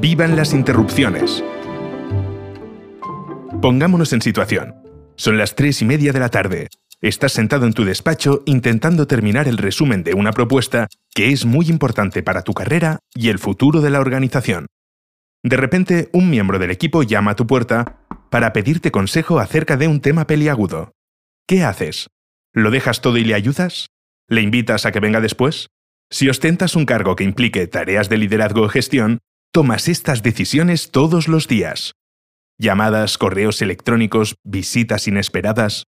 Vivan las interrupciones. Pongámonos en situación. Son las tres y media de la tarde. Estás sentado en tu despacho intentando terminar el resumen de una propuesta que es muy importante para tu carrera y el futuro de la organización. De repente, un miembro del equipo llama a tu puerta para pedirte consejo acerca de un tema peliagudo. ¿Qué haces? ¿Lo dejas todo y le ayudas? ¿Le invitas a que venga después? Si ostentas un cargo que implique tareas de liderazgo o gestión, tomas estas decisiones todos los días. Llamadas, correos electrónicos, visitas inesperadas.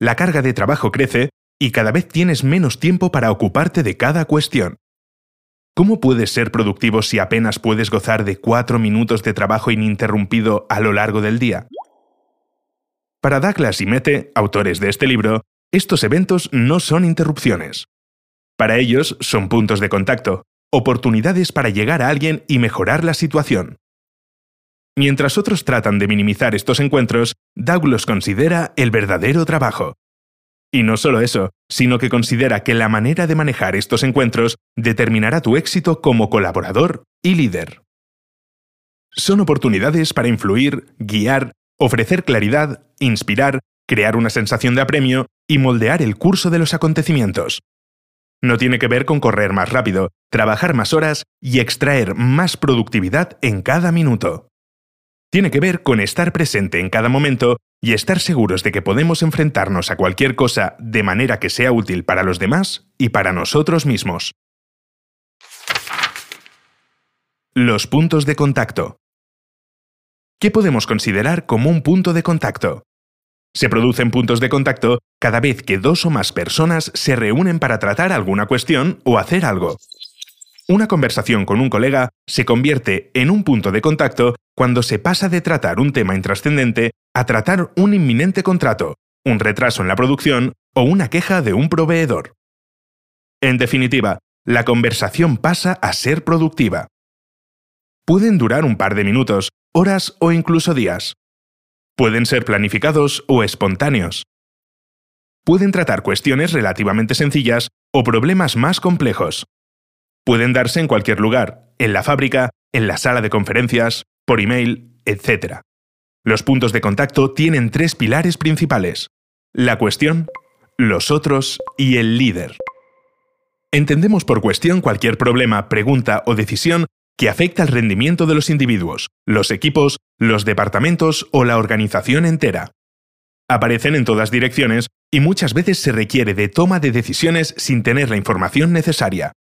La carga de trabajo crece y cada vez tienes menos tiempo para ocuparte de cada cuestión. ¿Cómo puedes ser productivo si apenas puedes gozar de cuatro minutos de trabajo ininterrumpido a lo largo del día? Para Douglas y Mete, autores de este libro, estos eventos no son interrupciones. Para ellos son puntos de contacto, oportunidades para llegar a alguien y mejorar la situación. Mientras otros tratan de minimizar estos encuentros, Douglas considera el verdadero trabajo, y no solo eso, sino que considera que la manera de manejar estos encuentros determinará tu éxito como colaborador y líder. Son oportunidades para influir, guiar, ofrecer claridad, inspirar, crear una sensación de apremio y moldear el curso de los acontecimientos. No tiene que ver con correr más rápido, trabajar más horas y extraer más productividad en cada minuto. Tiene que ver con estar presente en cada momento y estar seguros de que podemos enfrentarnos a cualquier cosa de manera que sea útil para los demás y para nosotros mismos. Los puntos de contacto. ¿Qué podemos considerar como un punto de contacto? Se producen puntos de contacto cada vez que dos o más personas se reúnen para tratar alguna cuestión o hacer algo. Una conversación con un colega se convierte en un punto de contacto cuando se pasa de tratar un tema intrascendente a tratar un inminente contrato, un retraso en la producción o una queja de un proveedor. En definitiva, la conversación pasa a ser productiva. Pueden durar un par de minutos, horas o incluso días. Pueden ser planificados o espontáneos. Pueden tratar cuestiones relativamente sencillas o problemas más complejos. Pueden darse en cualquier lugar, en la fábrica, en la sala de conferencias, por email, etc. Los puntos de contacto tienen tres pilares principales. La cuestión, los otros y el líder. Entendemos por cuestión cualquier problema, pregunta o decisión que afecta al rendimiento de los individuos, los equipos, los departamentos o la organización entera. Aparecen en todas direcciones y muchas veces se requiere de toma de decisiones sin tener la información necesaria.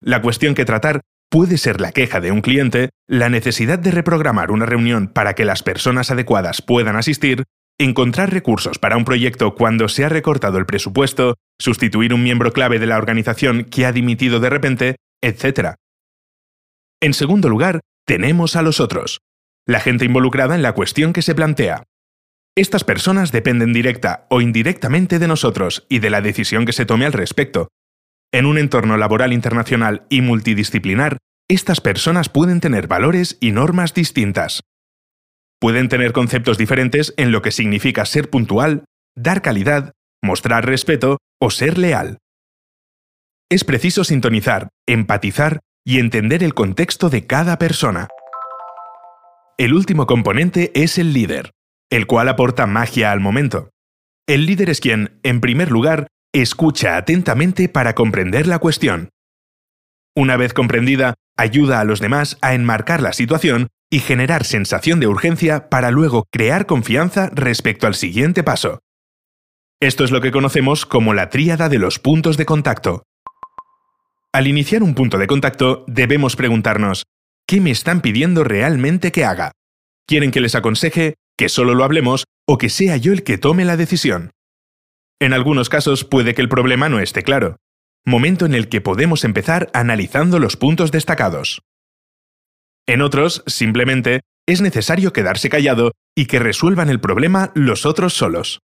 La cuestión que tratar puede ser la queja de un cliente, la necesidad de reprogramar una reunión para que las personas adecuadas puedan asistir, encontrar recursos para un proyecto cuando se ha recortado el presupuesto, sustituir un miembro clave de la organización que ha dimitido de repente, etc. En segundo lugar, tenemos a los otros, la gente involucrada en la cuestión que se plantea. Estas personas dependen directa o indirectamente de nosotros y de la decisión que se tome al respecto, en un entorno laboral internacional y multidisciplinar, estas personas pueden tener valores y normas distintas. Pueden tener conceptos diferentes en lo que significa ser puntual, dar calidad, mostrar respeto o ser leal. Es preciso sintonizar, empatizar y entender el contexto de cada persona. El último componente es el líder, el cual aporta magia al momento. El líder es quien, en primer lugar, Escucha atentamente para comprender la cuestión. Una vez comprendida, ayuda a los demás a enmarcar la situación y generar sensación de urgencia para luego crear confianza respecto al siguiente paso. Esto es lo que conocemos como la tríada de los puntos de contacto. Al iniciar un punto de contacto, debemos preguntarnos, ¿qué me están pidiendo realmente que haga? ¿Quieren que les aconseje, que solo lo hablemos o que sea yo el que tome la decisión? En algunos casos puede que el problema no esté claro, momento en el que podemos empezar analizando los puntos destacados. En otros, simplemente, es necesario quedarse callado y que resuelvan el problema los otros solos.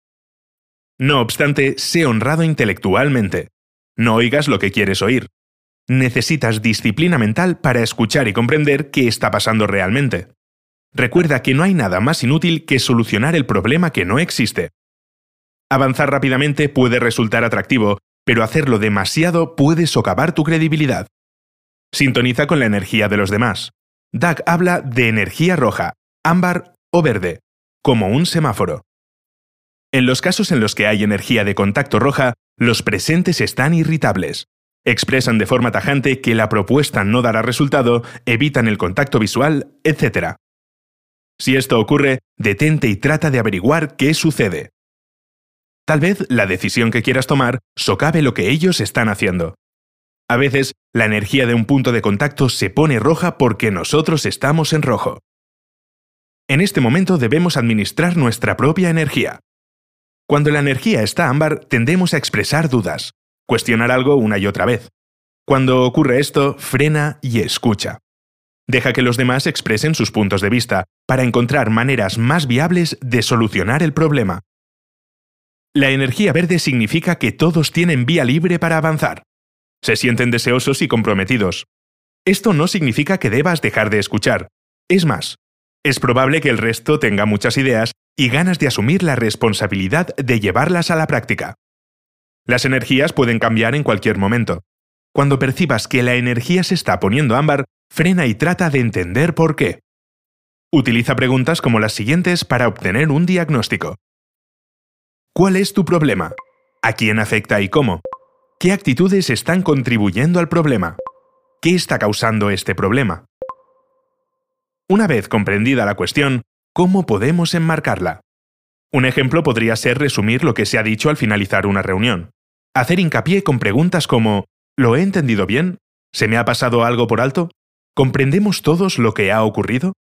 No obstante, sé honrado intelectualmente. No oigas lo que quieres oír. Necesitas disciplina mental para escuchar y comprender qué está pasando realmente. Recuerda que no hay nada más inútil que solucionar el problema que no existe. Avanzar rápidamente puede resultar atractivo, pero hacerlo demasiado puede socavar tu credibilidad. Sintoniza con la energía de los demás. Doug habla de energía roja, ámbar o verde, como un semáforo. En los casos en los que hay energía de contacto roja, los presentes están irritables. Expresan de forma tajante que la propuesta no dará resultado, evitan el contacto visual, etc. Si esto ocurre, detente y trata de averiguar qué sucede. Tal vez la decisión que quieras tomar socave lo que ellos están haciendo. A veces, la energía de un punto de contacto se pone roja porque nosotros estamos en rojo. En este momento debemos administrar nuestra propia energía. Cuando la energía está ámbar, tendemos a expresar dudas, cuestionar algo una y otra vez. Cuando ocurre esto, frena y escucha. Deja que los demás expresen sus puntos de vista para encontrar maneras más viables de solucionar el problema. La energía verde significa que todos tienen vía libre para avanzar. Se sienten deseosos y comprometidos. Esto no significa que debas dejar de escuchar. Es más, es probable que el resto tenga muchas ideas y ganas de asumir la responsabilidad de llevarlas a la práctica. Las energías pueden cambiar en cualquier momento. Cuando percibas que la energía se está poniendo ámbar, frena y trata de entender por qué. Utiliza preguntas como las siguientes para obtener un diagnóstico. ¿Cuál es tu problema? ¿A quién afecta y cómo? ¿Qué actitudes están contribuyendo al problema? ¿Qué está causando este problema? Una vez comprendida la cuestión, ¿cómo podemos enmarcarla? Un ejemplo podría ser resumir lo que se ha dicho al finalizar una reunión. Hacer hincapié con preguntas como ¿Lo he entendido bien? ¿Se me ha pasado algo por alto? ¿Comprendemos todos lo que ha ocurrido?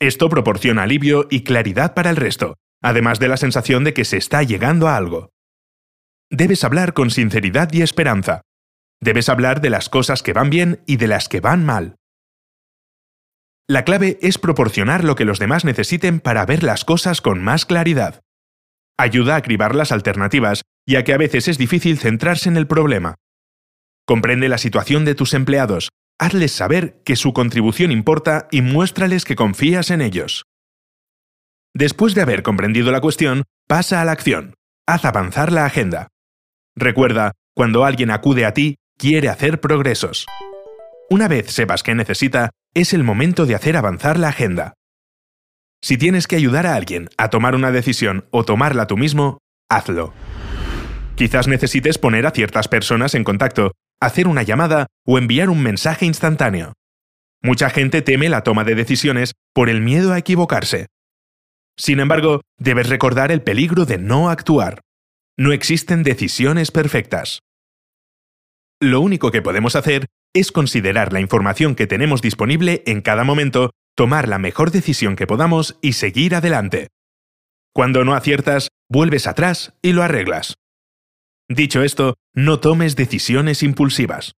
Esto proporciona alivio y claridad para el resto, además de la sensación de que se está llegando a algo. Debes hablar con sinceridad y esperanza. Debes hablar de las cosas que van bien y de las que van mal. La clave es proporcionar lo que los demás necesiten para ver las cosas con más claridad. Ayuda a cribar las alternativas, ya que a veces es difícil centrarse en el problema. Comprende la situación de tus empleados, hazles saber que su contribución importa y muéstrales que confías en ellos. Después de haber comprendido la cuestión, pasa a la acción. Haz avanzar la agenda. Recuerda, cuando alguien acude a ti, quiere hacer progresos. Una vez sepas qué necesita, es el momento de hacer avanzar la agenda. Si tienes que ayudar a alguien a tomar una decisión o tomarla tú mismo, hazlo. Quizás necesites poner a ciertas personas en contacto, hacer una llamada o enviar un mensaje instantáneo. Mucha gente teme la toma de decisiones por el miedo a equivocarse. Sin embargo, debes recordar el peligro de no actuar. No existen decisiones perfectas. Lo único que podemos hacer es considerar la información que tenemos disponible en cada momento, tomar la mejor decisión que podamos y seguir adelante. Cuando no aciertas, vuelves atrás y lo arreglas. Dicho esto, no tomes decisiones impulsivas.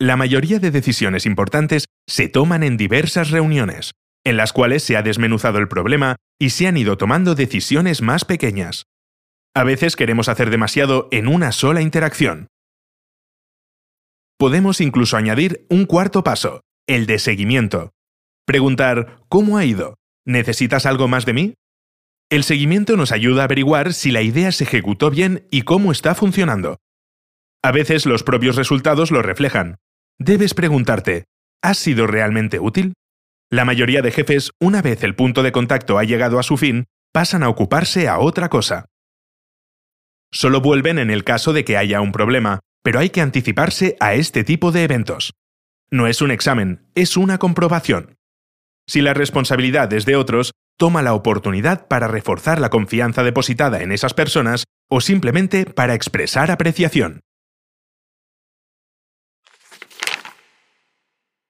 La mayoría de decisiones importantes se toman en diversas reuniones, en las cuales se ha desmenuzado el problema y se han ido tomando decisiones más pequeñas. A veces queremos hacer demasiado en una sola interacción. Podemos incluso añadir un cuarto paso, el de seguimiento. Preguntar, ¿cómo ha ido? ¿Necesitas algo más de mí? El seguimiento nos ayuda a averiguar si la idea se ejecutó bien y cómo está funcionando. A veces los propios resultados lo reflejan. Debes preguntarte, ¿ha sido realmente útil? La mayoría de jefes, una vez el punto de contacto ha llegado a su fin, pasan a ocuparse a otra cosa. Solo vuelven en el caso de que haya un problema, pero hay que anticiparse a este tipo de eventos. No es un examen, es una comprobación. Si la responsabilidad es de otros, toma la oportunidad para reforzar la confianza depositada en esas personas o simplemente para expresar apreciación.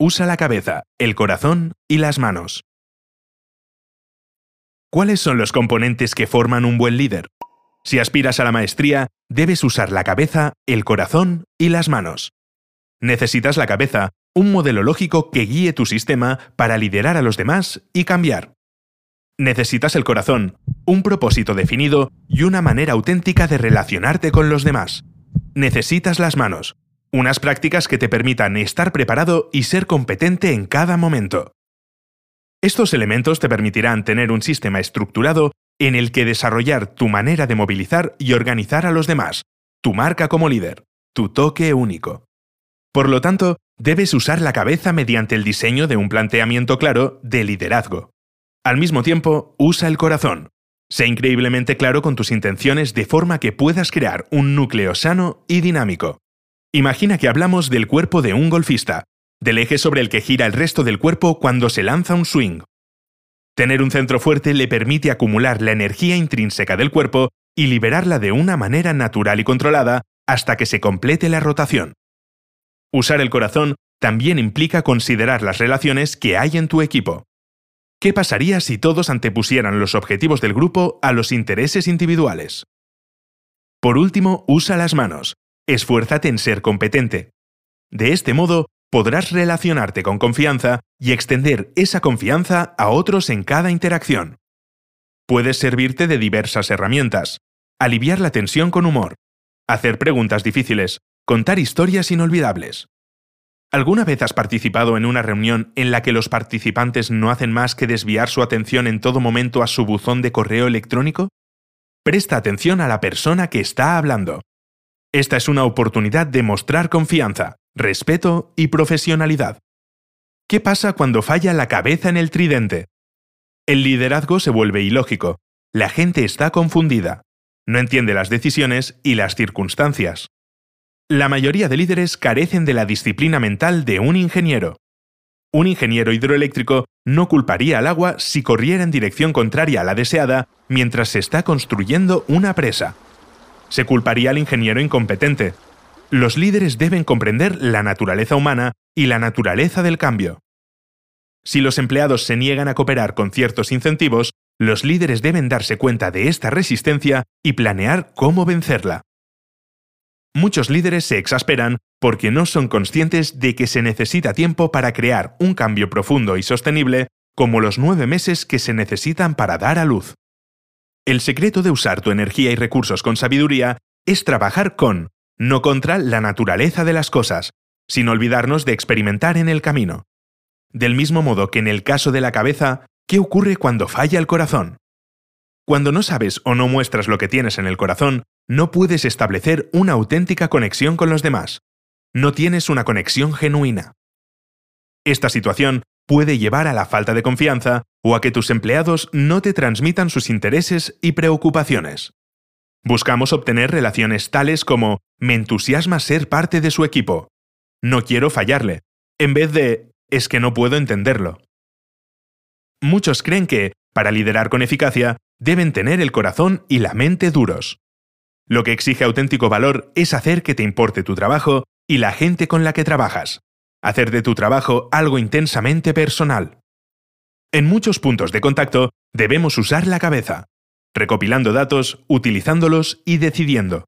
Usa la cabeza, el corazón y las manos. ¿Cuáles son los componentes que forman un buen líder? Si aspiras a la maestría, debes usar la cabeza, el corazón y las manos. Necesitas la cabeza, un modelo lógico que guíe tu sistema para liderar a los demás y cambiar. Necesitas el corazón, un propósito definido y una manera auténtica de relacionarte con los demás. Necesitas las manos, unas prácticas que te permitan estar preparado y ser competente en cada momento. Estos elementos te permitirán tener un sistema estructurado en el que desarrollar tu manera de movilizar y organizar a los demás, tu marca como líder, tu toque único. Por lo tanto, debes usar la cabeza mediante el diseño de un planteamiento claro de liderazgo. Al mismo tiempo, usa el corazón. Sé increíblemente claro con tus intenciones de forma que puedas crear un núcleo sano y dinámico. Imagina que hablamos del cuerpo de un golfista, del eje sobre el que gira el resto del cuerpo cuando se lanza un swing. Tener un centro fuerte le permite acumular la energía intrínseca del cuerpo y liberarla de una manera natural y controlada hasta que se complete la rotación. Usar el corazón también implica considerar las relaciones que hay en tu equipo. ¿Qué pasaría si todos antepusieran los objetivos del grupo a los intereses individuales? Por último, usa las manos. Esfuérzate en ser competente. De este modo, podrás relacionarte con confianza y extender esa confianza a otros en cada interacción. Puedes servirte de diversas herramientas, aliviar la tensión con humor, hacer preguntas difíciles, contar historias inolvidables. ¿Alguna vez has participado en una reunión en la que los participantes no hacen más que desviar su atención en todo momento a su buzón de correo electrónico? Presta atención a la persona que está hablando. Esta es una oportunidad de mostrar confianza, respeto y profesionalidad. ¿Qué pasa cuando falla la cabeza en el tridente? El liderazgo se vuelve ilógico. La gente está confundida. No entiende las decisiones y las circunstancias. La mayoría de líderes carecen de la disciplina mental de un ingeniero. Un ingeniero hidroeléctrico no culparía al agua si corriera en dirección contraria a la deseada mientras se está construyendo una presa. Se culparía al ingeniero incompetente, los líderes deben comprender la naturaleza humana y la naturaleza del cambio. Si los empleados se niegan a cooperar con ciertos incentivos, los líderes deben darse cuenta de esta resistencia y planear cómo vencerla. Muchos líderes se exasperan porque no son conscientes de que se necesita tiempo para crear un cambio profundo y sostenible como los nueve meses que se necesitan para dar a luz. El secreto de usar tu energía y recursos con sabiduría es trabajar con no contra la naturaleza de las cosas, sin olvidarnos de experimentar en el camino. Del mismo modo que en el caso de la cabeza, ¿qué ocurre cuando falla el corazón? Cuando no sabes o no muestras lo que tienes en el corazón, no puedes establecer una auténtica conexión con los demás. No tienes una conexión genuina. Esta situación puede llevar a la falta de confianza o a que tus empleados no te transmitan sus intereses y preocupaciones. Buscamos obtener relaciones tales como me entusiasma ser parte de su equipo, no quiero fallarle, en vez de es que no puedo entenderlo. Muchos creen que, para liderar con eficacia, deben tener el corazón y la mente duros. Lo que exige auténtico valor es hacer que te importe tu trabajo y la gente con la que trabajas, hacer de tu trabajo algo intensamente personal. En muchos puntos de contacto debemos usar la cabeza, recopilando datos, utilizándolos y decidiendo.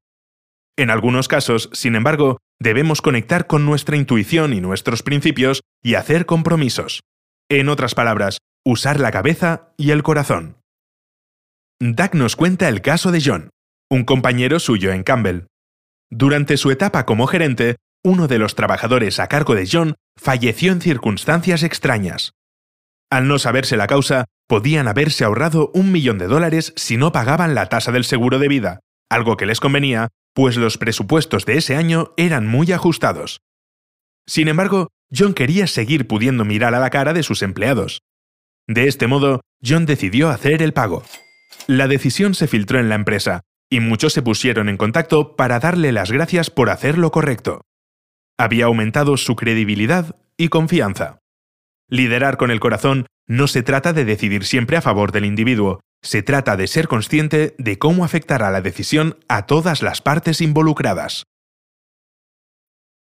En algunos casos, sin embargo, debemos conectar con nuestra intuición y nuestros principios y hacer compromisos. En otras palabras, usar la cabeza y el corazón. Doug nos cuenta el caso de John, un compañero suyo en Campbell. Durante su etapa como gerente, uno de los trabajadores a cargo de John falleció en circunstancias extrañas. Al no saberse la causa, podían haberse ahorrado un millón de dólares si no pagaban la tasa del seguro de vida, algo que les convenía, pues los presupuestos de ese año eran muy ajustados. Sin embargo, John quería seguir pudiendo mirar a la cara de sus empleados. De este modo, John decidió hacer el pago. La decisión se filtró en la empresa, y muchos se pusieron en contacto para darle las gracias por hacer lo correcto. Había aumentado su credibilidad y confianza. Liderar con el corazón no se trata de decidir siempre a favor del individuo, se trata de ser consciente de cómo afectará la decisión a todas las partes involucradas.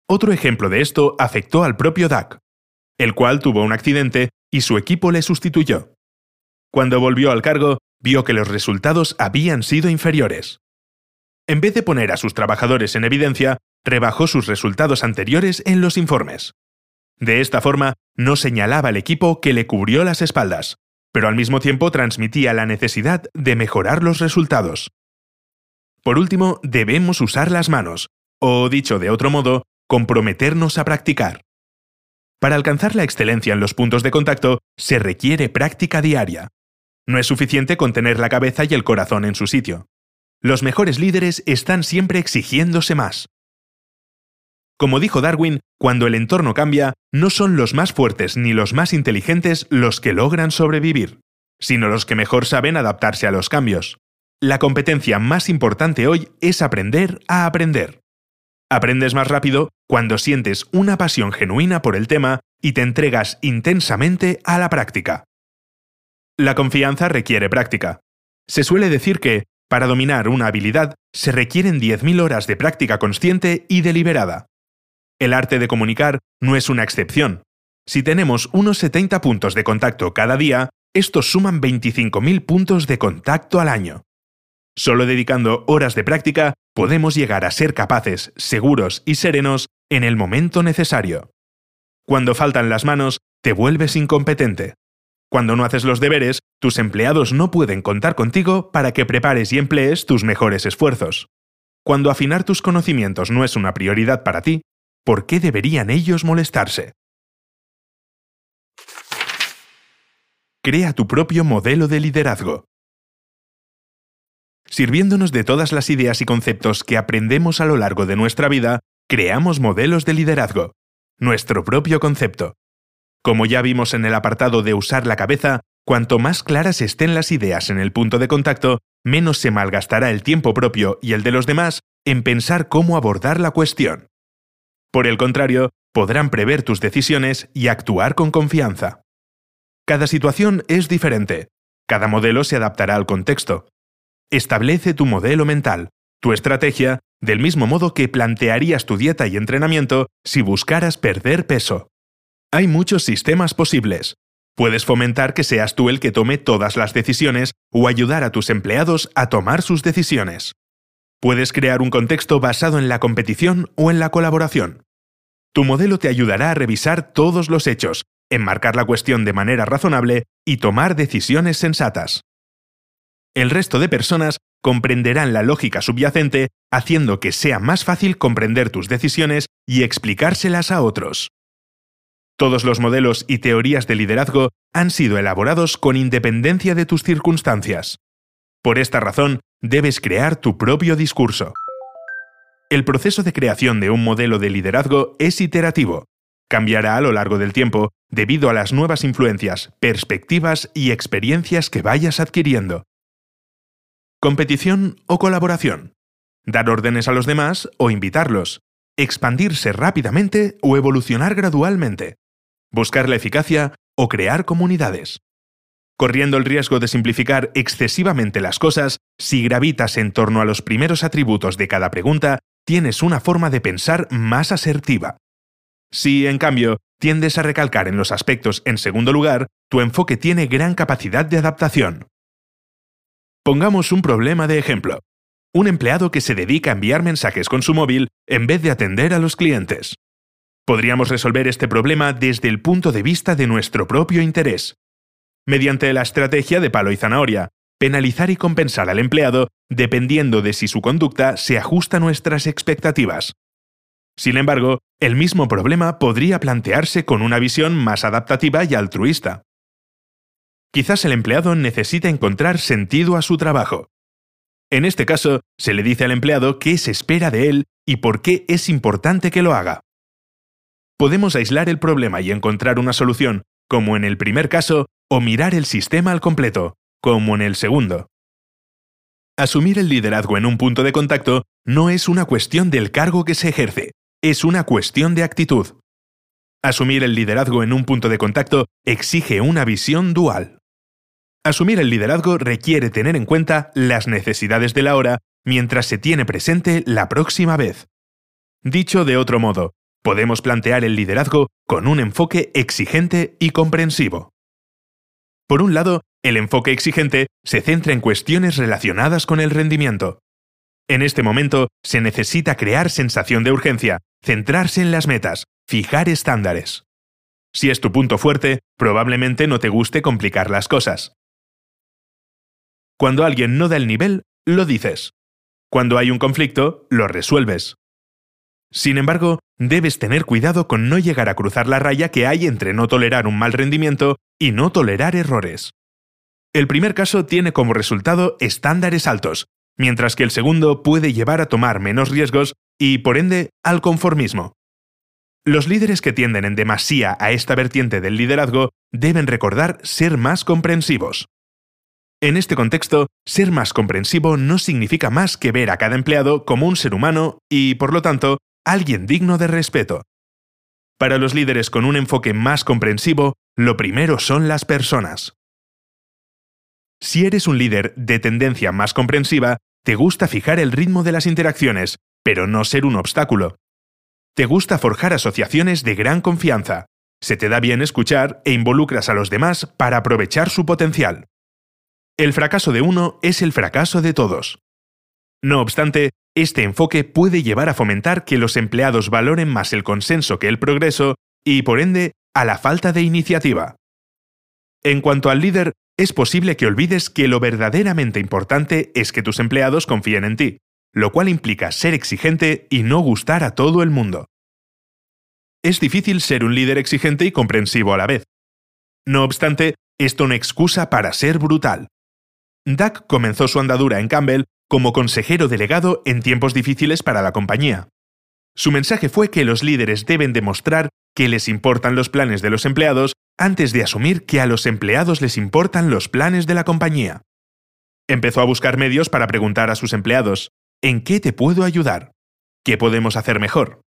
Otro ejemplo de esto afectó al propio Duck, el cual tuvo un accidente y su equipo le sustituyó. Cuando volvió al cargo, vio que los resultados habían sido inferiores. En vez de poner a sus trabajadores en evidencia, rebajó sus resultados anteriores en los informes. De esta forma, no señalaba al equipo que le cubrió las espaldas, pero al mismo tiempo transmitía la necesidad de mejorar los resultados. Por último, debemos usar las manos, o dicho de otro modo, comprometernos a practicar. Para alcanzar la excelencia en los puntos de contacto se requiere práctica diaria. No es suficiente con tener la cabeza y el corazón en su sitio. Los mejores líderes están siempre exigiéndose más. Como dijo Darwin, cuando el entorno cambia, no son los más fuertes ni los más inteligentes los que logran sobrevivir, sino los que mejor saben adaptarse a los cambios. La competencia más importante hoy es aprender a aprender. Aprendes más rápido cuando sientes una pasión genuina por el tema y te entregas intensamente a la práctica. La confianza requiere práctica. Se suele decir que, para dominar una habilidad, se requieren 10.000 horas de práctica consciente y deliberada. El arte de comunicar no es una excepción. Si tenemos unos 70 puntos de contacto cada día, estos suman 25.000 puntos de contacto al año. Solo dedicando horas de práctica podemos llegar a ser capaces, seguros y serenos en el momento necesario. Cuando faltan las manos, te vuelves incompetente. Cuando no haces los deberes, tus empleados no pueden contar contigo para que prepares y emplees tus mejores esfuerzos. Cuando afinar tus conocimientos no es una prioridad para ti, ¿por qué deberían ellos molestarse? Crea tu propio modelo de liderazgo. Sirviéndonos de todas las ideas y conceptos que aprendemos a lo largo de nuestra vida, creamos modelos de liderazgo, nuestro propio concepto. Como ya vimos en el apartado de usar la cabeza, cuanto más claras estén las ideas en el punto de contacto, menos se malgastará el tiempo propio y el de los demás en pensar cómo abordar la cuestión. Por el contrario, podrán prever tus decisiones y actuar con confianza. Cada situación es diferente. Cada modelo se adaptará al contexto. Establece tu modelo mental, tu estrategia, del mismo modo que plantearías tu dieta y entrenamiento si buscaras perder peso. Hay muchos sistemas posibles. Puedes fomentar que seas tú el que tome todas las decisiones o ayudar a tus empleados a tomar sus decisiones. Puedes crear un contexto basado en la competición o en la colaboración. Tu modelo te ayudará a revisar todos los hechos, enmarcar la cuestión de manera razonable y tomar decisiones sensatas. El resto de personas comprenderán la lógica subyacente, haciendo que sea más fácil comprender tus decisiones y explicárselas a otros. Todos los modelos y teorías de liderazgo han sido elaborados con independencia de tus circunstancias. Por esta razón, debes crear tu propio discurso. El proceso de creación de un modelo de liderazgo es iterativo. Cambiará a lo largo del tiempo debido a las nuevas influencias, perspectivas y experiencias que vayas adquiriendo. Competición o colaboración. Dar órdenes a los demás o invitarlos. Expandirse rápidamente o evolucionar gradualmente. Buscar la eficacia o crear comunidades corriendo el riesgo de simplificar excesivamente las cosas, si gravitas en torno a los primeros atributos de cada pregunta, tienes una forma de pensar más asertiva. Si, en cambio, tiendes a recalcar en los aspectos en segundo lugar, tu enfoque tiene gran capacidad de adaptación. Pongamos un problema de ejemplo. Un empleado que se dedica a enviar mensajes con su móvil en vez de atender a los clientes. Podríamos resolver este problema desde el punto de vista de nuestro propio interés mediante la estrategia de palo y zanahoria, penalizar y compensar al empleado dependiendo de si su conducta se ajusta a nuestras expectativas. Sin embargo, el mismo problema podría plantearse con una visión más adaptativa y altruista. Quizás el empleado necesita encontrar sentido a su trabajo. En este caso, se le dice al empleado qué se espera de él y por qué es importante que lo haga. Podemos aislar el problema y encontrar una solución, como en el primer caso, o mirar el sistema al completo, como en el segundo. Asumir el liderazgo en un punto de contacto no es una cuestión del cargo que se ejerce, es una cuestión de actitud. Asumir el liderazgo en un punto de contacto exige una visión dual. Asumir el liderazgo requiere tener en cuenta las necesidades de la hora mientras se tiene presente la próxima vez. Dicho de otro modo, podemos plantear el liderazgo con un enfoque exigente y comprensivo. Por un lado, el enfoque exigente se centra en cuestiones relacionadas con el rendimiento. En este momento se necesita crear sensación de urgencia, centrarse en las metas, fijar estándares. Si es tu punto fuerte, probablemente no te guste complicar las cosas. Cuando alguien no da el nivel, lo dices. Cuando hay un conflicto, lo resuelves. Sin embargo, debes tener cuidado con no llegar a cruzar la raya que hay entre no tolerar un mal rendimiento y no tolerar errores. El primer caso tiene como resultado estándares altos, mientras que el segundo puede llevar a tomar menos riesgos y, por ende, al conformismo. Los líderes que tienden en demasía a esta vertiente del liderazgo deben recordar ser más comprensivos. En este contexto, ser más comprensivo no significa más que ver a cada empleado como un ser humano y, por lo tanto, alguien digno de respeto. Para los líderes con un enfoque más comprensivo, lo primero son las personas. Si eres un líder de tendencia más comprensiva, te gusta fijar el ritmo de las interacciones, pero no ser un obstáculo. Te gusta forjar asociaciones de gran confianza. Se te da bien escuchar e involucras a los demás para aprovechar su potencial. El fracaso de uno es el fracaso de todos. No obstante, este enfoque puede llevar a fomentar que los empleados valoren más el consenso que el progreso y, por ende, a la falta de iniciativa. En cuanto al líder, es posible que olvides que lo verdaderamente importante es que tus empleados confíen en ti, lo cual implica ser exigente y no gustar a todo el mundo. Es difícil ser un líder exigente y comprensivo a la vez. No obstante, esto no excusa para ser brutal. Duck comenzó su andadura en Campbell como consejero delegado en tiempos difíciles para la compañía. Su mensaje fue que los líderes deben demostrar que les importan los planes de los empleados antes de asumir que a los empleados les importan los planes de la compañía. Empezó a buscar medios para preguntar a sus empleados, ¿en qué te puedo ayudar? ¿Qué podemos hacer mejor?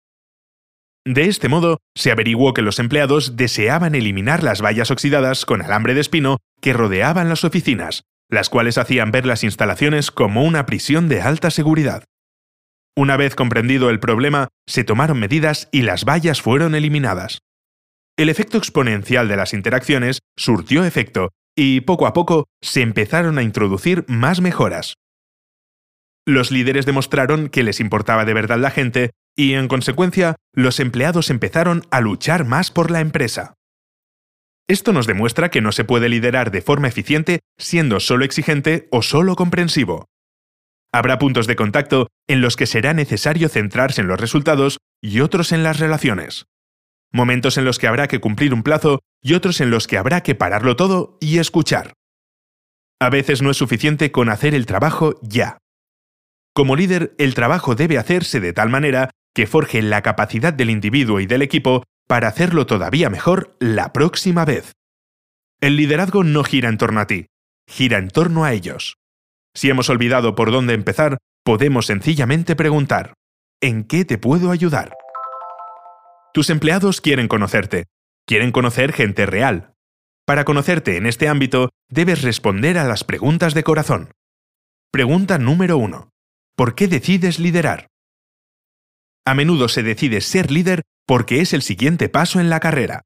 De este modo, se averiguó que los empleados deseaban eliminar las vallas oxidadas con alambre de espino que rodeaban las oficinas, las cuales hacían ver las instalaciones como una prisión de alta seguridad. Una vez comprendido el problema, se tomaron medidas y las vallas fueron eliminadas. El efecto exponencial de las interacciones surtió efecto y poco a poco se empezaron a introducir más mejoras. Los líderes demostraron que les importaba de verdad la gente y, en consecuencia, los empleados empezaron a luchar más por la empresa. Esto nos demuestra que no se puede liderar de forma eficiente siendo solo exigente o solo comprensivo. Habrá puntos de contacto en los que será necesario centrarse en los resultados y otros en las relaciones. Momentos en los que habrá que cumplir un plazo y otros en los que habrá que pararlo todo y escuchar. A veces no es suficiente con hacer el trabajo ya. Como líder, el trabajo debe hacerse de tal manera que forje la capacidad del individuo y del equipo para hacerlo todavía mejor la próxima vez. El liderazgo no gira en torno a ti, gira en torno a ellos. Si hemos olvidado por dónde empezar, podemos sencillamente preguntar, ¿en qué te puedo ayudar? Tus empleados quieren conocerte, quieren conocer gente real. Para conocerte en este ámbito, debes responder a las preguntas de corazón. Pregunta número 1. ¿Por qué decides liderar? A menudo se decide ser líder porque es el siguiente paso en la carrera.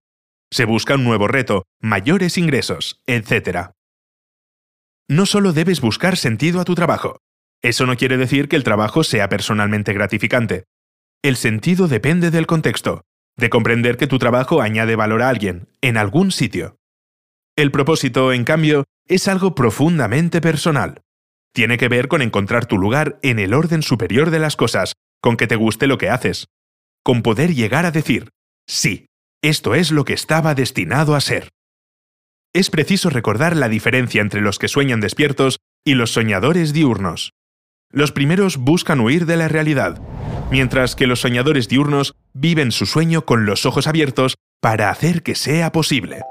Se busca un nuevo reto, mayores ingresos, etc no solo debes buscar sentido a tu trabajo. Eso no quiere decir que el trabajo sea personalmente gratificante. El sentido depende del contexto, de comprender que tu trabajo añade valor a alguien, en algún sitio. El propósito, en cambio, es algo profundamente personal. Tiene que ver con encontrar tu lugar en el orden superior de las cosas, con que te guste lo que haces, con poder llegar a decir, sí, esto es lo que estaba destinado a ser. Es preciso recordar la diferencia entre los que sueñan despiertos y los soñadores diurnos. Los primeros buscan huir de la realidad, mientras que los soñadores diurnos viven su sueño con los ojos abiertos para hacer que sea posible.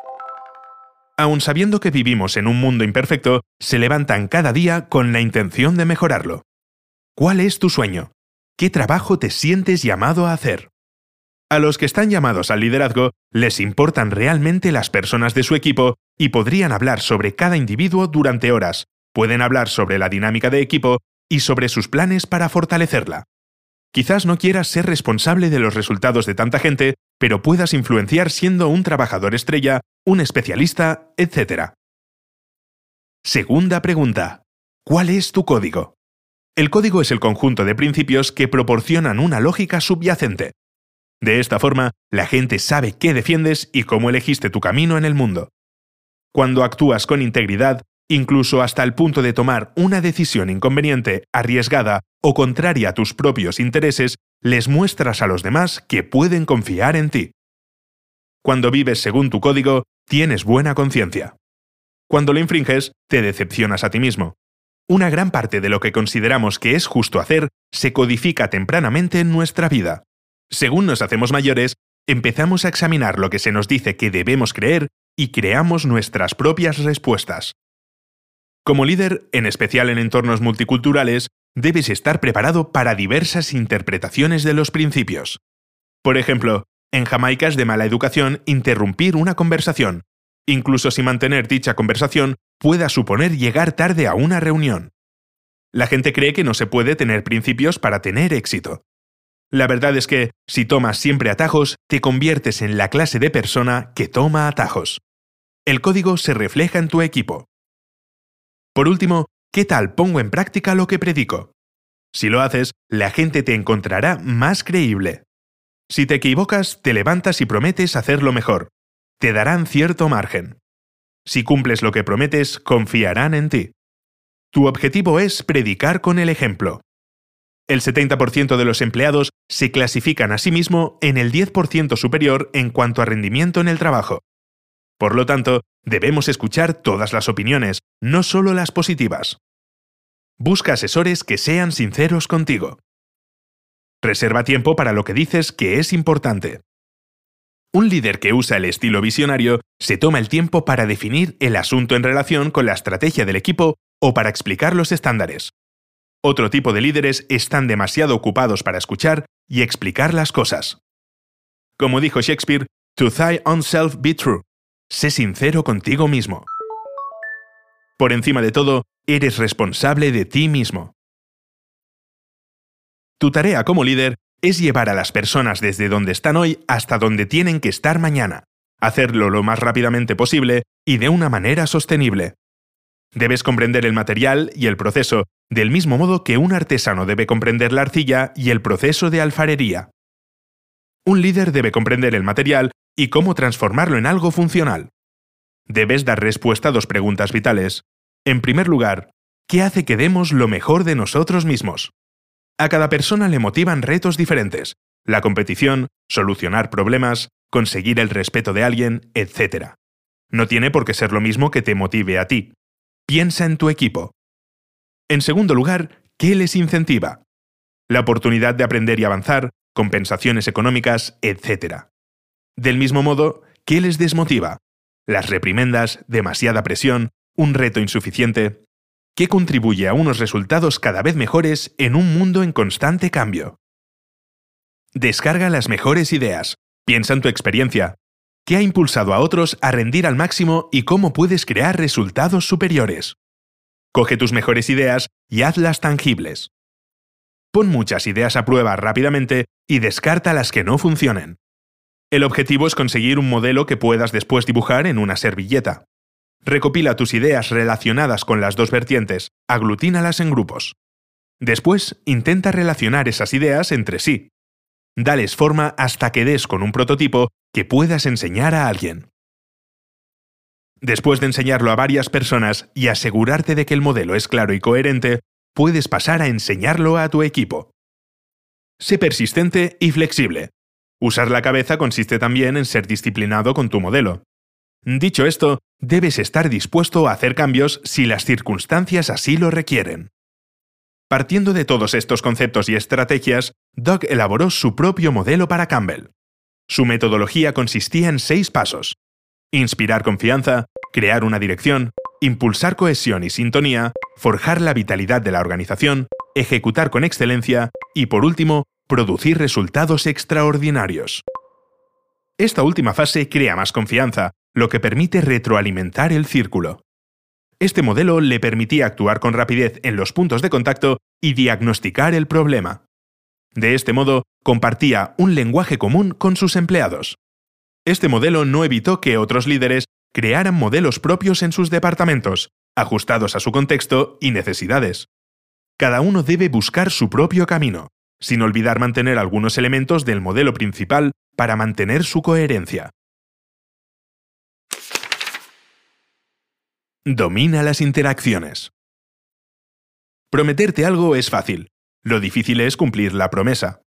Aun sabiendo que vivimos en un mundo imperfecto, se levantan cada día con la intención de mejorarlo. ¿Cuál es tu sueño? ¿Qué trabajo te sientes llamado a hacer? A los que están llamados al liderazgo les importan realmente las personas de su equipo y podrían hablar sobre cada individuo durante horas, pueden hablar sobre la dinámica de equipo y sobre sus planes para fortalecerla. Quizás no quieras ser responsable de los resultados de tanta gente, pero puedas influenciar siendo un trabajador estrella, un especialista, etc. Segunda pregunta. ¿Cuál es tu código? El código es el conjunto de principios que proporcionan una lógica subyacente. De esta forma, la gente sabe qué defiendes y cómo elegiste tu camino en el mundo. Cuando actúas con integridad, incluso hasta el punto de tomar una decisión inconveniente, arriesgada o contraria a tus propios intereses, les muestras a los demás que pueden confiar en ti. Cuando vives según tu código, tienes buena conciencia. Cuando lo infringes, te decepcionas a ti mismo. Una gran parte de lo que consideramos que es justo hacer se codifica tempranamente en nuestra vida. Según nos hacemos mayores, empezamos a examinar lo que se nos dice que debemos creer y creamos nuestras propias respuestas. Como líder, en especial en entornos multiculturales, debes estar preparado para diversas interpretaciones de los principios. Por ejemplo, en Jamaica es de mala educación interrumpir una conversación, incluso si mantener dicha conversación pueda suponer llegar tarde a una reunión. La gente cree que no se puede tener principios para tener éxito. La verdad es que, si tomas siempre atajos, te conviertes en la clase de persona que toma atajos. El código se refleja en tu equipo. Por último, ¿qué tal pongo en práctica lo que predico? Si lo haces, la gente te encontrará más creíble. Si te equivocas, te levantas y prometes hacerlo mejor. Te darán cierto margen. Si cumples lo que prometes, confiarán en ti. Tu objetivo es predicar con el ejemplo. El 70% de los empleados se clasifican a sí mismo en el 10% superior en cuanto a rendimiento en el trabajo. Por lo tanto, debemos escuchar todas las opiniones, no solo las positivas. Busca asesores que sean sinceros contigo. Reserva tiempo para lo que dices que es importante. Un líder que usa el estilo visionario se toma el tiempo para definir el asunto en relación con la estrategia del equipo o para explicar los estándares. Otro tipo de líderes están demasiado ocupados para escuchar y explicar las cosas. Como dijo Shakespeare, To thy own self be true. Sé sincero contigo mismo. Por encima de todo, eres responsable de ti mismo. Tu tarea como líder es llevar a las personas desde donde están hoy hasta donde tienen que estar mañana, hacerlo lo más rápidamente posible y de una manera sostenible. Debes comprender el material y el proceso, del mismo modo que un artesano debe comprender la arcilla y el proceso de alfarería. Un líder debe comprender el material y cómo transformarlo en algo funcional. Debes dar respuesta a dos preguntas vitales. En primer lugar, ¿qué hace que demos lo mejor de nosotros mismos? A cada persona le motivan retos diferentes, la competición, solucionar problemas, conseguir el respeto de alguien, etc. No tiene por qué ser lo mismo que te motive a ti. Piensa en tu equipo. En segundo lugar, ¿qué les incentiva? La oportunidad de aprender y avanzar, compensaciones económicas, etc. Del mismo modo, ¿qué les desmotiva? Las reprimendas, demasiada presión, un reto insuficiente, ¿Qué contribuye a unos resultados cada vez mejores en un mundo en constante cambio. Descarga las mejores ideas, piensa en tu experiencia, qué ha impulsado a otros a rendir al máximo y cómo puedes crear resultados superiores. Coge tus mejores ideas y hazlas tangibles. Pon muchas ideas a prueba rápidamente y descarta las que no funcionen. El objetivo es conseguir un modelo que puedas después dibujar en una servilleta. Recopila tus ideas relacionadas con las dos vertientes, aglutínalas en grupos. Después, intenta relacionar esas ideas entre sí. Dales forma hasta que des con un prototipo que puedas enseñar a alguien. Después de enseñarlo a varias personas y asegurarte de que el modelo es claro y coherente, puedes pasar a enseñarlo a tu equipo. Sé persistente y flexible. Usar la cabeza consiste también en ser disciplinado con tu modelo. Dicho esto, debes estar dispuesto a hacer cambios si las circunstancias así lo requieren. Partiendo de todos estos conceptos y estrategias, Doug elaboró su propio modelo para Campbell. Su metodología consistía en seis pasos. Inspirar confianza, crear una dirección, impulsar cohesión y sintonía, forjar la vitalidad de la organización, ejecutar con excelencia y, por último, producir resultados extraordinarios. Esta última fase crea más confianza, lo que permite retroalimentar el círculo. Este modelo le permitía actuar con rapidez en los puntos de contacto y diagnosticar el problema. De este modo, compartía un lenguaje común con sus empleados. Este modelo no evitó que otros líderes crearan modelos propios en sus departamentos, ajustados a su contexto y necesidades. Cada uno debe buscar su propio camino, sin olvidar mantener algunos elementos del modelo principal para mantener su coherencia. Domina las interacciones. Prometerte algo es fácil. Lo difícil es cumplir la promesa.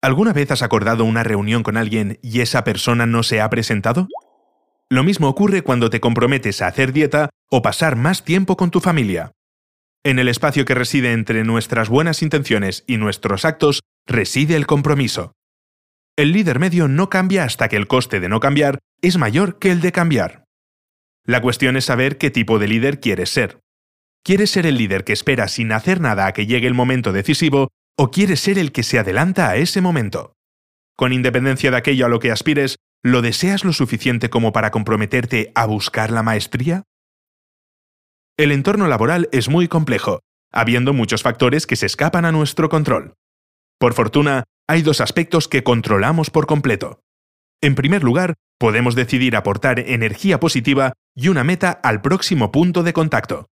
¿Alguna vez has acordado una reunión con alguien y esa persona no se ha presentado? Lo mismo ocurre cuando te comprometes a hacer dieta o pasar más tiempo con tu familia. En el espacio que reside entre nuestras buenas intenciones y nuestros actos reside el compromiso. El líder medio no cambia hasta que el coste de no cambiar es mayor que el de cambiar. La cuestión es saber qué tipo de líder quieres ser. ¿Quieres ser el líder que espera sin hacer nada a que llegue el momento decisivo o quieres ser el que se adelanta a ese momento? Con independencia de aquello a lo que aspires, ¿lo deseas lo suficiente como para comprometerte a buscar la maestría? El entorno laboral es muy complejo, habiendo muchos factores que se escapan a nuestro control. Por fortuna, hay dos aspectos que controlamos por completo. En primer lugar, podemos decidir aportar energía positiva y una meta al próximo punto de contacto.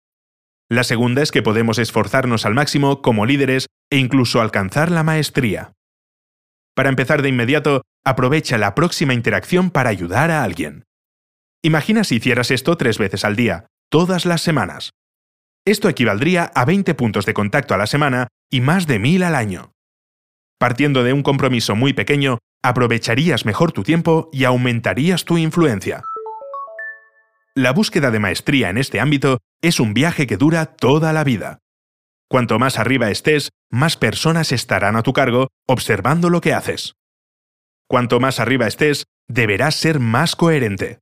La segunda es que podemos esforzarnos al máximo como líderes e incluso alcanzar la maestría. Para empezar de inmediato, aprovecha la próxima interacción para ayudar a alguien. Imagina si hicieras esto tres veces al día, todas las semanas. Esto equivaldría a 20 puntos de contacto a la semana y más de 1000 al año. Partiendo de un compromiso muy pequeño, aprovecharías mejor tu tiempo y aumentarías tu influencia. La búsqueda de maestría en este ámbito es un viaje que dura toda la vida. Cuanto más arriba estés, más personas estarán a tu cargo observando lo que haces. Cuanto más arriba estés, deberás ser más coherente.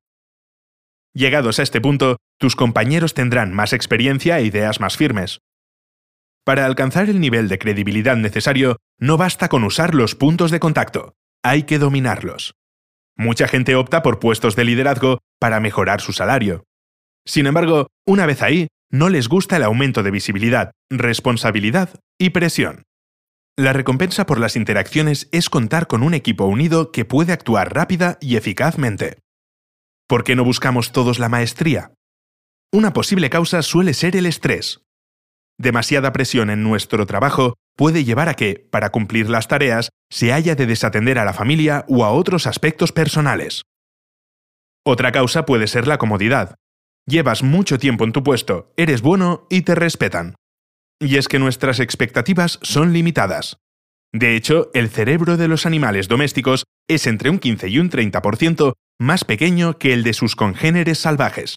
Llegados a este punto, tus compañeros tendrán más experiencia e ideas más firmes. Para alcanzar el nivel de credibilidad necesario, no basta con usar los puntos de contacto, hay que dominarlos. Mucha gente opta por puestos de liderazgo para mejorar su salario. Sin embargo, una vez ahí, no les gusta el aumento de visibilidad, responsabilidad y presión. La recompensa por las interacciones es contar con un equipo unido que puede actuar rápida y eficazmente. ¿Por qué no buscamos todos la maestría? Una posible causa suele ser el estrés. Demasiada presión en nuestro trabajo puede llevar a que, para cumplir las tareas, se haya de desatender a la familia o a otros aspectos personales. Otra causa puede ser la comodidad. Llevas mucho tiempo en tu puesto, eres bueno y te respetan. Y es que nuestras expectativas son limitadas. De hecho, el cerebro de los animales domésticos es entre un 15 y un 30% más pequeño que el de sus congéneres salvajes.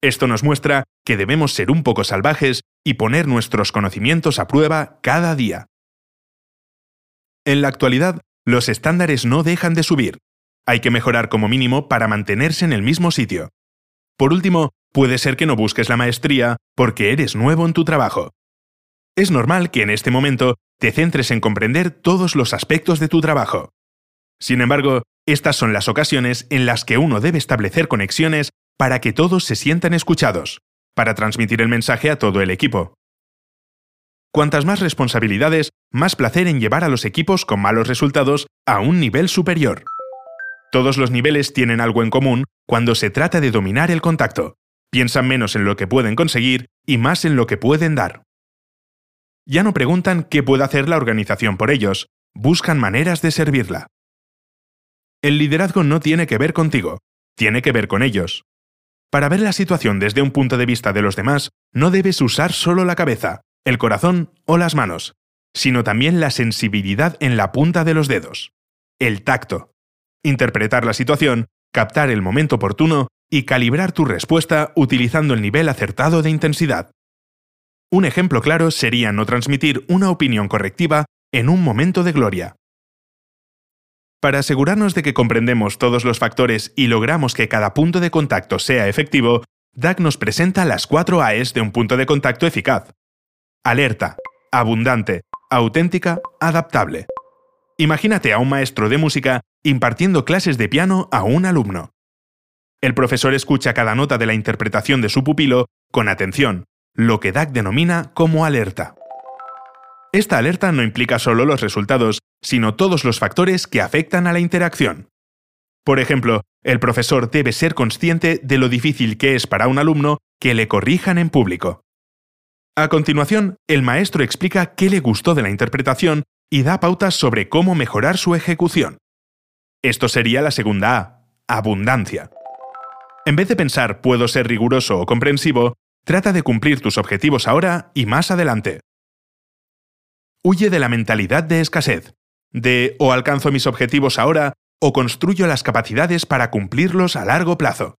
Esto nos muestra que debemos ser un poco salvajes y poner nuestros conocimientos a prueba cada día. En la actualidad, los estándares no dejan de subir. Hay que mejorar como mínimo para mantenerse en el mismo sitio. Por último, puede ser que no busques la maestría porque eres nuevo en tu trabajo. Es normal que en este momento te centres en comprender todos los aspectos de tu trabajo. Sin embargo, estas son las ocasiones en las que uno debe establecer conexiones para que todos se sientan escuchados, para transmitir el mensaje a todo el equipo. Cuantas más responsabilidades, más placer en llevar a los equipos con malos resultados a un nivel superior. Todos los niveles tienen algo en común cuando se trata de dominar el contacto. Piensan menos en lo que pueden conseguir y más en lo que pueden dar. Ya no preguntan qué puede hacer la organización por ellos, buscan maneras de servirla. El liderazgo no tiene que ver contigo, tiene que ver con ellos. Para ver la situación desde un punto de vista de los demás, no debes usar solo la cabeza, el corazón o las manos, sino también la sensibilidad en la punta de los dedos, el tacto. Interpretar la situación, captar el momento oportuno y calibrar tu respuesta utilizando el nivel acertado de intensidad. Un ejemplo claro sería no transmitir una opinión correctiva en un momento de gloria. Para asegurarnos de que comprendemos todos los factores y logramos que cada punto de contacto sea efectivo, DAC nos presenta las cuatro AES de un punto de contacto eficaz. Alerta, abundante, auténtica, adaptable. Imagínate a un maestro de música impartiendo clases de piano a un alumno. El profesor escucha cada nota de la interpretación de su pupilo con atención, lo que DAC denomina como alerta. Esta alerta no implica solo los resultados, sino todos los factores que afectan a la interacción. Por ejemplo, el profesor debe ser consciente de lo difícil que es para un alumno que le corrijan en público. A continuación, el maestro explica qué le gustó de la interpretación y da pautas sobre cómo mejorar su ejecución. Esto sería la segunda A, abundancia. En vez de pensar puedo ser riguroso o comprensivo, trata de cumplir tus objetivos ahora y más adelante. Huye de la mentalidad de escasez, de o alcanzo mis objetivos ahora o construyo las capacidades para cumplirlos a largo plazo.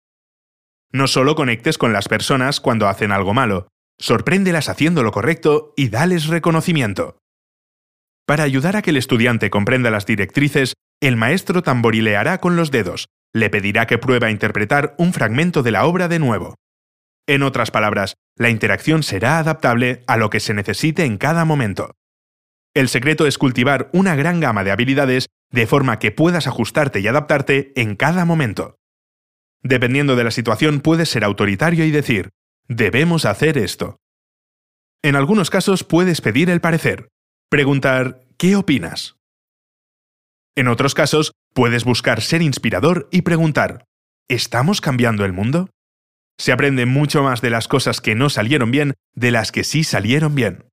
No solo conectes con las personas cuando hacen algo malo, sorpréndelas haciendo lo correcto y dales reconocimiento. Para ayudar a que el estudiante comprenda las directrices, el maestro tamborileará con los dedos, le pedirá que pruebe a interpretar un fragmento de la obra de nuevo. En otras palabras, la interacción será adaptable a lo que se necesite en cada momento. El secreto es cultivar una gran gama de habilidades de forma que puedas ajustarte y adaptarte en cada momento. Dependiendo de la situación, puedes ser autoritario y decir, debemos hacer esto. En algunos casos puedes pedir el parecer, preguntar, ¿qué opinas? En otros casos, puedes buscar ser inspirador y preguntar, ¿estamos cambiando el mundo? Se aprende mucho más de las cosas que no salieron bien de las que sí salieron bien.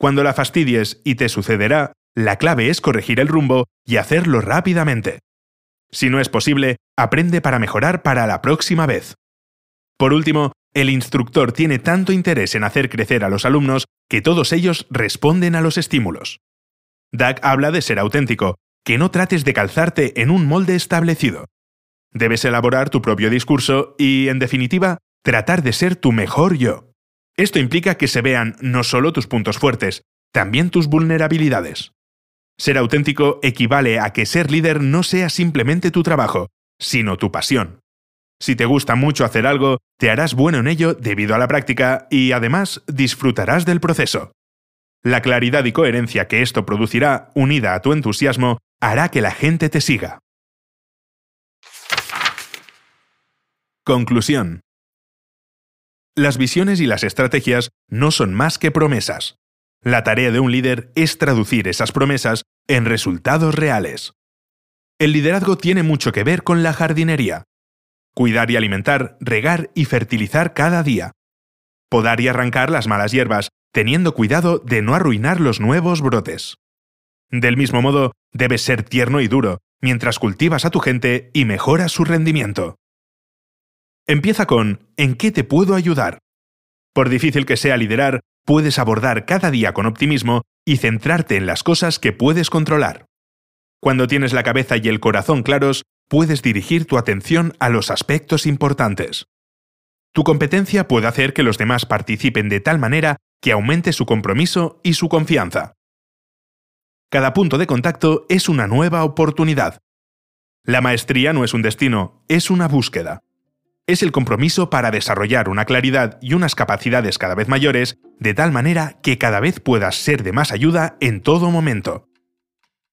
Cuando la fastidies y te sucederá, la clave es corregir el rumbo y hacerlo rápidamente. Si no es posible, aprende para mejorar para la próxima vez. Por último, el instructor tiene tanto interés en hacer crecer a los alumnos que todos ellos responden a los estímulos. Doug habla de ser auténtico, que no trates de calzarte en un molde establecido. Debes elaborar tu propio discurso y, en definitiva, tratar de ser tu mejor yo. Esto implica que se vean no solo tus puntos fuertes, también tus vulnerabilidades. Ser auténtico equivale a que ser líder no sea simplemente tu trabajo, sino tu pasión. Si te gusta mucho hacer algo, te harás bueno en ello debido a la práctica y además disfrutarás del proceso. La claridad y coherencia que esto producirá, unida a tu entusiasmo, hará que la gente te siga. Conclusión. Las visiones y las estrategias no son más que promesas. La tarea de un líder es traducir esas promesas en resultados reales. El liderazgo tiene mucho que ver con la jardinería. Cuidar y alimentar, regar y fertilizar cada día. Podar y arrancar las malas hierbas, teniendo cuidado de no arruinar los nuevos brotes. Del mismo modo, debes ser tierno y duro, mientras cultivas a tu gente y mejoras su rendimiento. Empieza con ¿en qué te puedo ayudar? Por difícil que sea liderar, puedes abordar cada día con optimismo y centrarte en las cosas que puedes controlar. Cuando tienes la cabeza y el corazón claros, puedes dirigir tu atención a los aspectos importantes. Tu competencia puede hacer que los demás participen de tal manera que aumente su compromiso y su confianza. Cada punto de contacto es una nueva oportunidad. La maestría no es un destino, es una búsqueda es el compromiso para desarrollar una claridad y unas capacidades cada vez mayores, de tal manera que cada vez puedas ser de más ayuda en todo momento.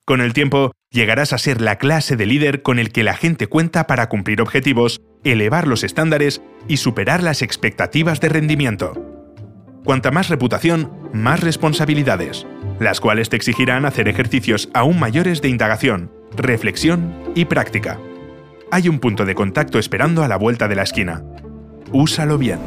Con el tiempo, llegarás a ser la clase de líder con el que la gente cuenta para cumplir objetivos, elevar los estándares y superar las expectativas de rendimiento. Cuanta más reputación, más responsabilidades, las cuales te exigirán hacer ejercicios aún mayores de indagación, reflexión y práctica hay un punto de contacto esperando a la vuelta de la esquina. Úsalo bien.